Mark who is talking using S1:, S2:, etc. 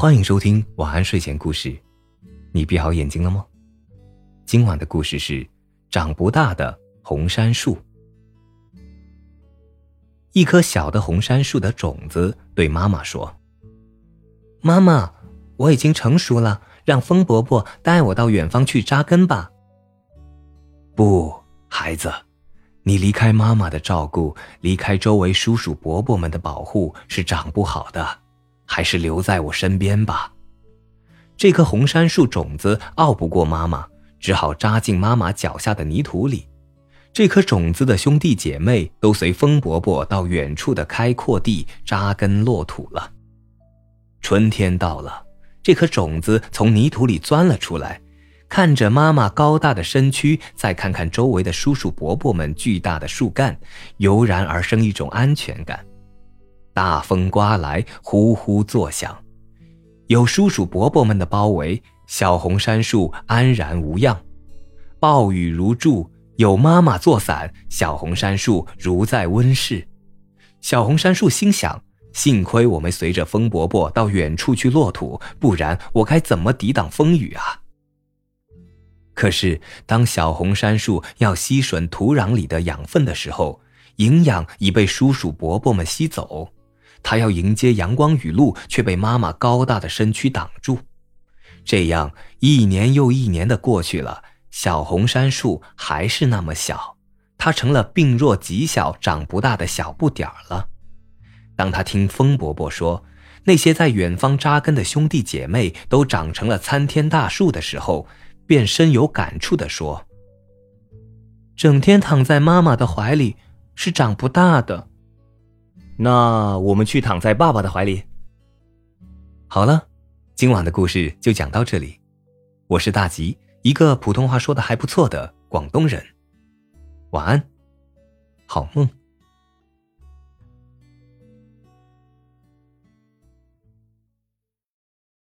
S1: 欢迎收听晚安睡前故事，你闭好眼睛了吗？今晚的故事是长不大的红杉树。一棵小的红杉树的种子对妈妈说：“
S2: 妈妈，我已经成熟了，让风伯伯带我到远方去扎根吧。”
S1: 不，孩子，你离开妈妈的照顾，离开周围叔叔伯伯们的保护，是长不好的。还是留在我身边吧。这棵红杉树种子拗不过妈妈，只好扎进妈妈脚下的泥土里。这颗种子的兄弟姐妹都随风伯伯到远处的开阔地扎根落土了。春天到了，这颗种子从泥土里钻了出来，看着妈妈高大的身躯，再看看周围的叔叔伯伯们巨大的树干，油然而生一种安全感。大风刮来，呼呼作响。有叔叔伯伯们的包围，小红杉树安然无恙。暴雨如注，有妈妈做伞，小红杉树如在温室。小红杉树心想：幸亏我们随着风伯伯到远处去落土，不然我该怎么抵挡风雨啊？可是，当小红杉树要吸吮土壤里的养分的时候，营养已被叔叔伯伯们吸走。他要迎接阳光雨露，却被妈妈高大的身躯挡住。这样一年又一年的过去了，小红杉树还是那么小，它成了病弱极小、长不大的小不点儿了。当他听风伯伯说那些在远方扎根的兄弟姐妹都长成了参天大树的时候，便深有感触地说：“
S2: 整天躺在妈妈的怀里是长不大的。”
S3: 那我们去躺在爸爸的怀里。
S1: 好了，今晚的故事就讲到这里。我是大吉，一个普通话说的还不错的广东人。晚安，好梦。